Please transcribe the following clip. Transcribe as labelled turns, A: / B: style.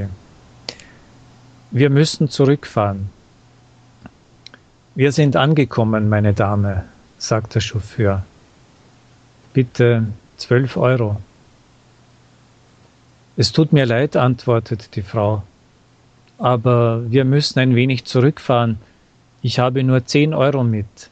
A: Okay. Wir müssen zurückfahren. Wir sind angekommen, meine Dame, sagt der Chauffeur. Bitte zwölf Euro. Es tut mir leid, antwortet die Frau, aber wir müssen ein wenig zurückfahren. Ich habe nur zehn Euro mit.